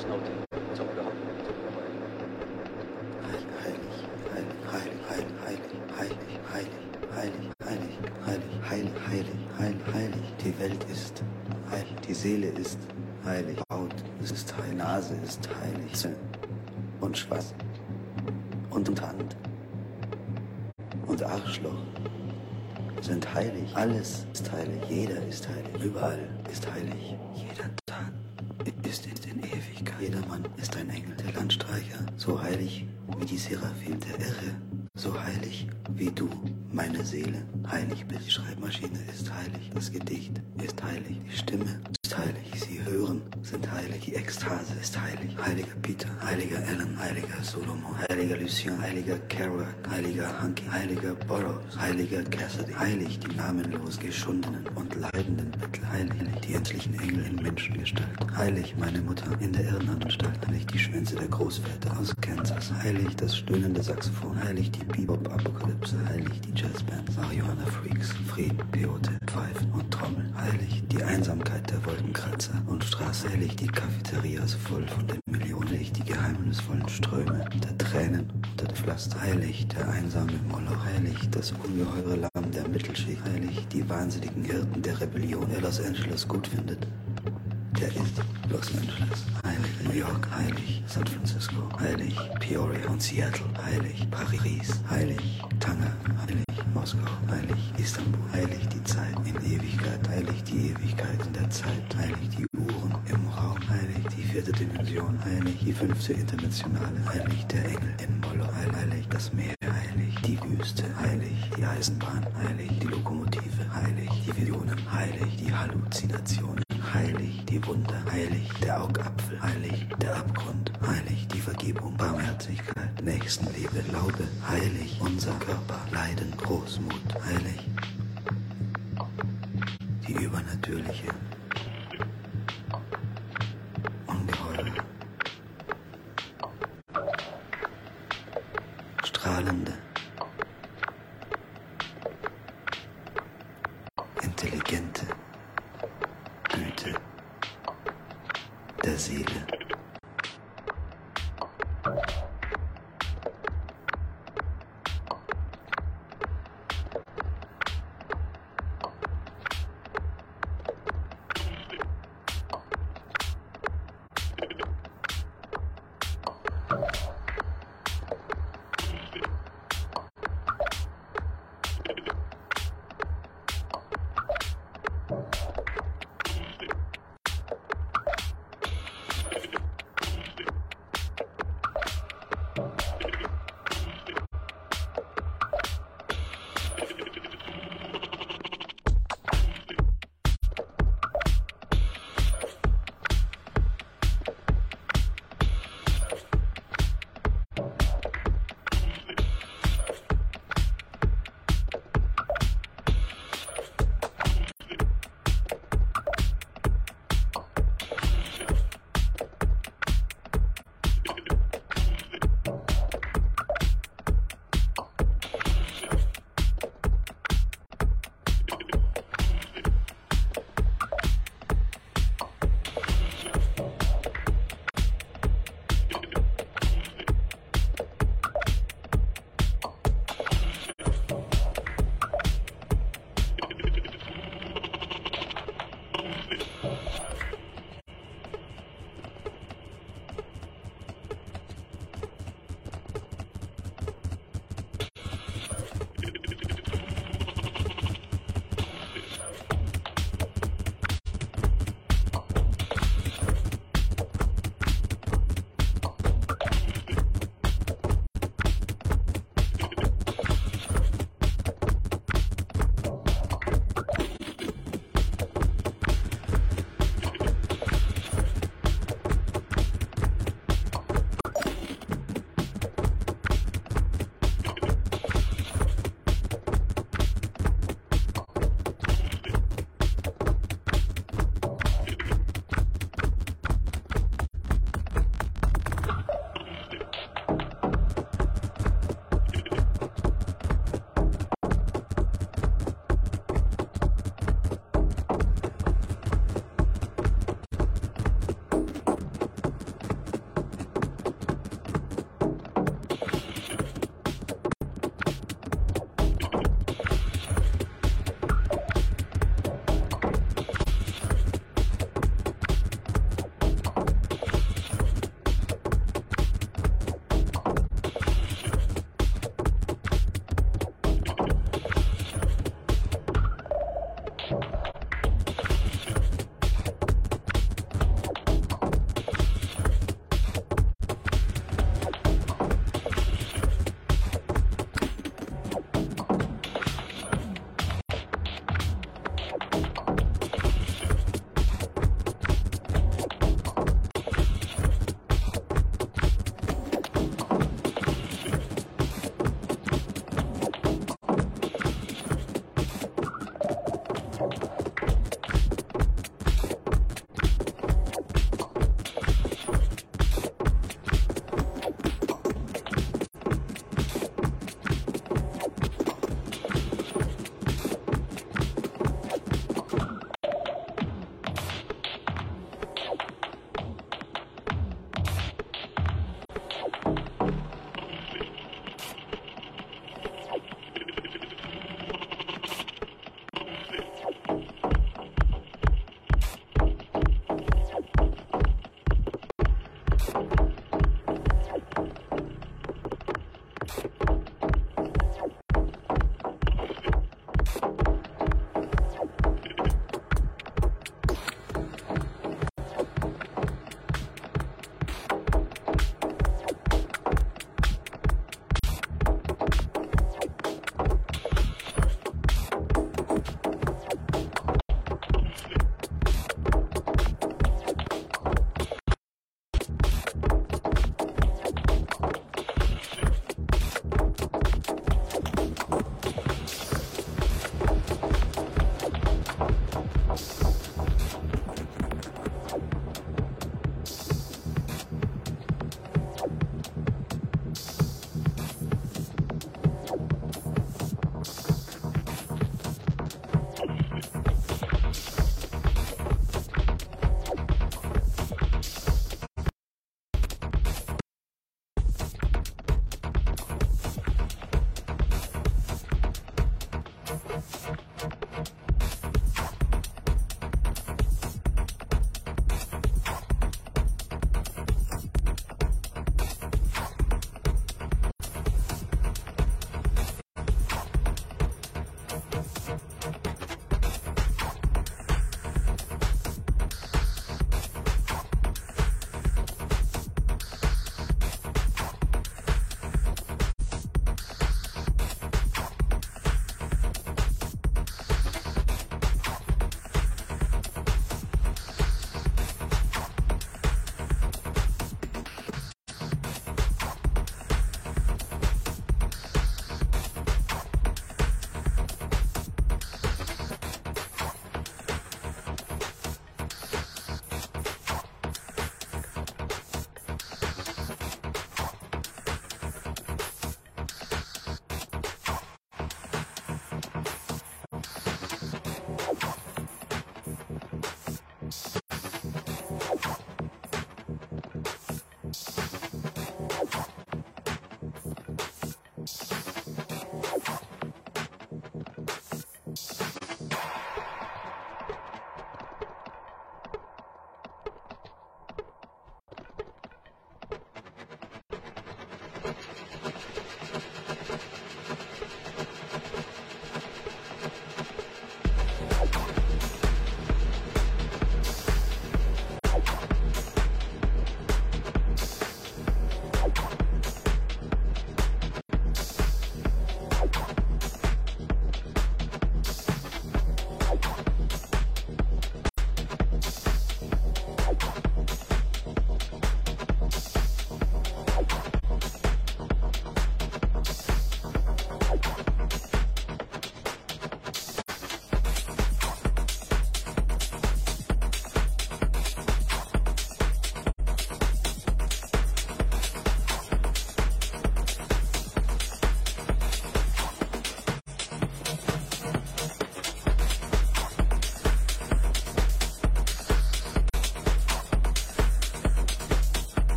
Snoty. Die Welt ist die Seele ist heilig, Haut ist heilig, Nase ist heilig, und Schwanz und Hand und Arschloch sind heilig. Alles ist heilig. Jeder ist heilig. Überall ist heilig. Jeder. So heilig wie die Seraphim der Irre, so heilig wie du, meine Seele, heilig bist. Die Schreibmaschine ist heilig, das Gedicht ist heilig, die Stimme ist heilig, sie hören, sind heilig, die Ekstase ist heilig, heiliger Peter, heiliger Ellen, heiliger Solomon, heiliger Lucien, heiliger Kerouac, heiliger Hanky, heiliger Burroughs, heiliger Cassidy, heilig die namenlos geschundenen und leidenden Bettel, heilig die endlichen Engel in Menschengestalt, heilig meine Mutter in der Irrenanstalt, heilig die Schwänze der Großväter aus Kansas, heilig das stöhnende Saxophon, heilig die Bebop-Apokalypse, heilig die Jazzbands, Marihuana-Freaks, Frieden, Peote, Pfeifen und Trommel, heilig die Einsamkeit der Wolkenkratzer und Straße, heilig die Cafeterias voll von den Millionen, heilig die geheimnisvollen Ströme. Der Tränen unter dem Pflaster, heilig der einsame Moloch, heilig das ungeheure Lamm der Mittelschicht, heilig die wahnsinnigen Hirten der Rebellion, der Los Angeles gut findet, der ist Los Angeles, heilig New York, heilig San Francisco, heilig Peoria und Seattle, heilig Paris, heilig Tanger, heilig Moskau, heilig Istanbul, heilig die Zeit in Ewigkeit, heilig die Ewigkeit in der Zeit, heilig die Uhren im Raum, heilig die vierte Dimension, heilig die fünfte Internationale, heilig der Engel in Moloch, heilig das Meer, heilig die Wüste, heilig die Eisenbahn, heilig die Lokomotive, heilig die Visionen, heilig die Halluzinationen, heilig die Wunder, heilig der Augapfel, heilig der Abgrund, heilig die Vergebung, Barmherzigkeit, Nächstenliebe, Glaube, heilig unser Körper, Leiden, Großmut, heilig die übernatürliche,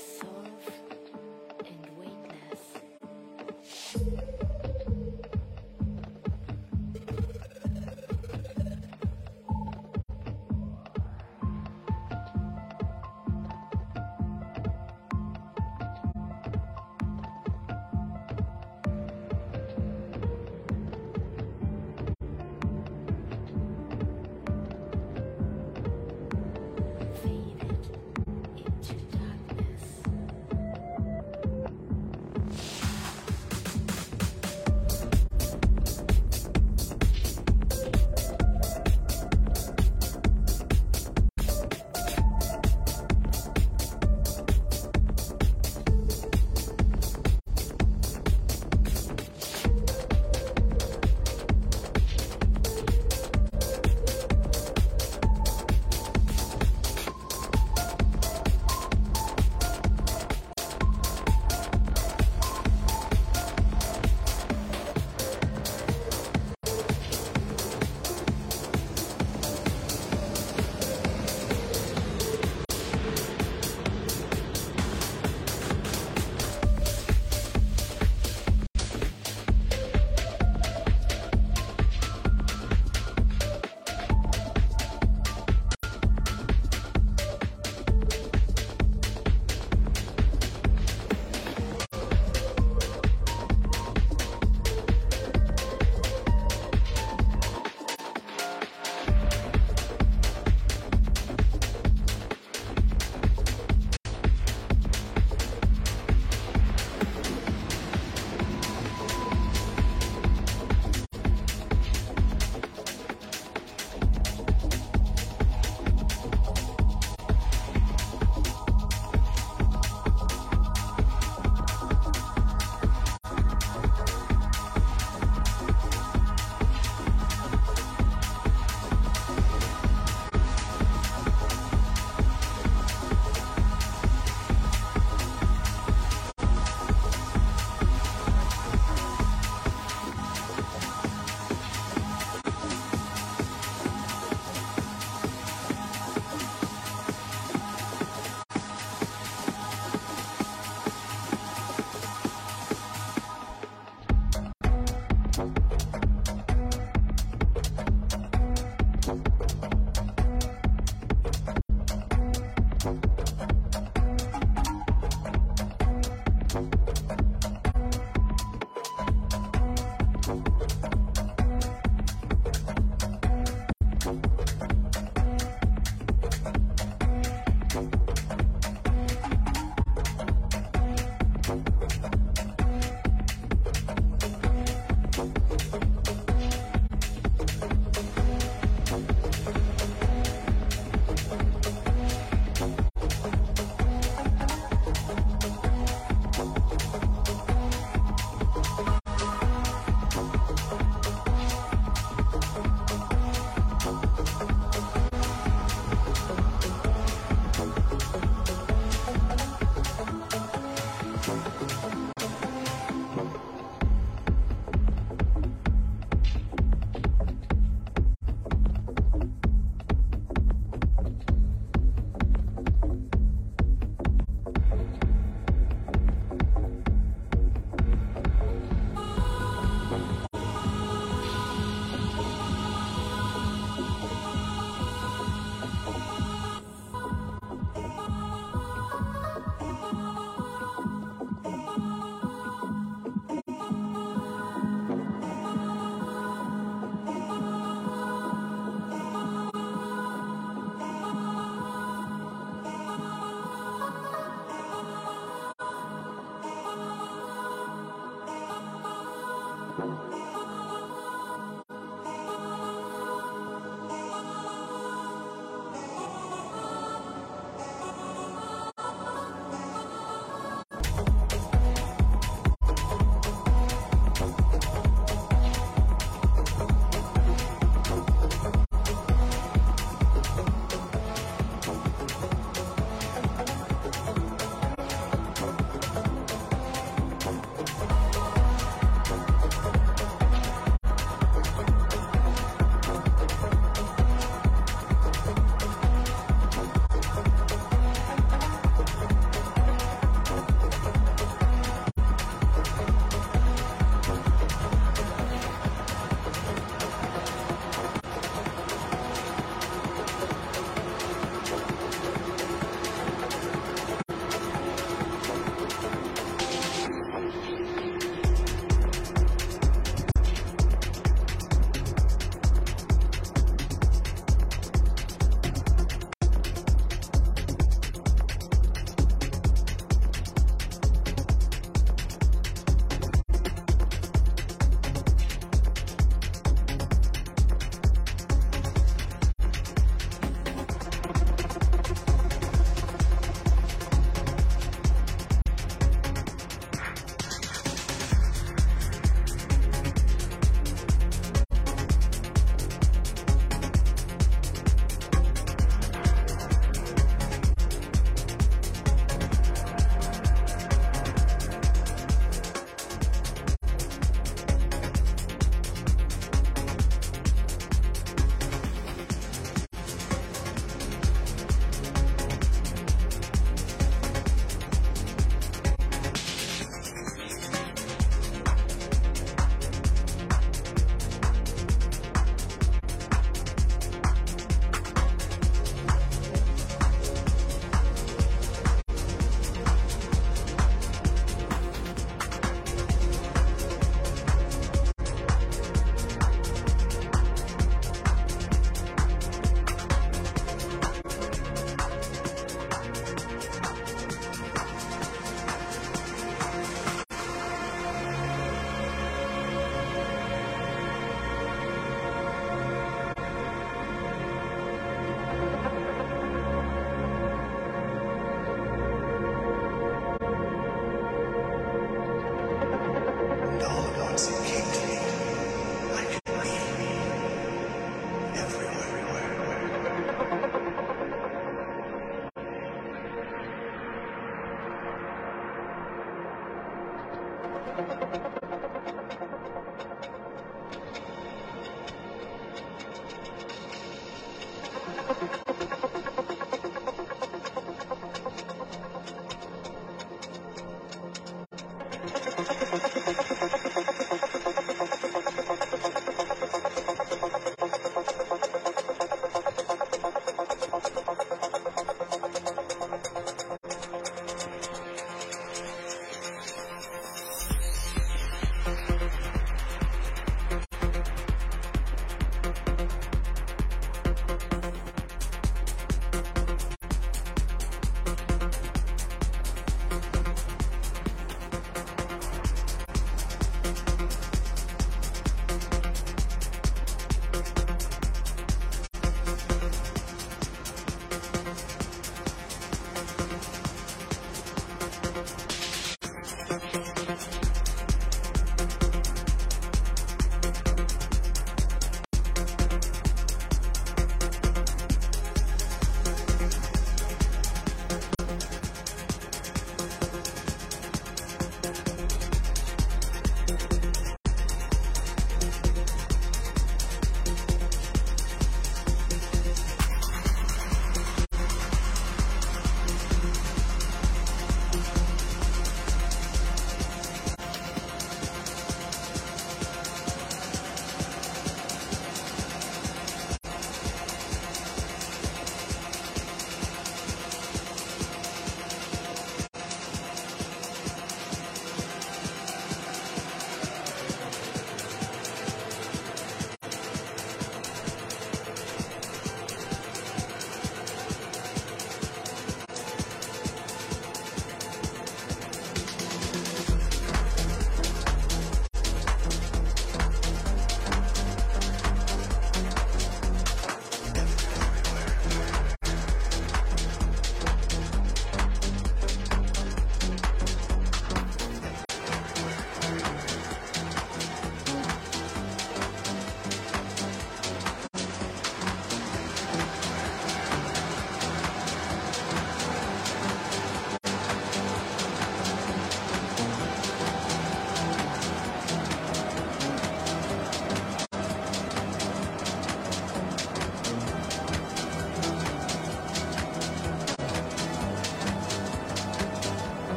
so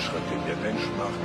Fortschritt, den der Mensch macht,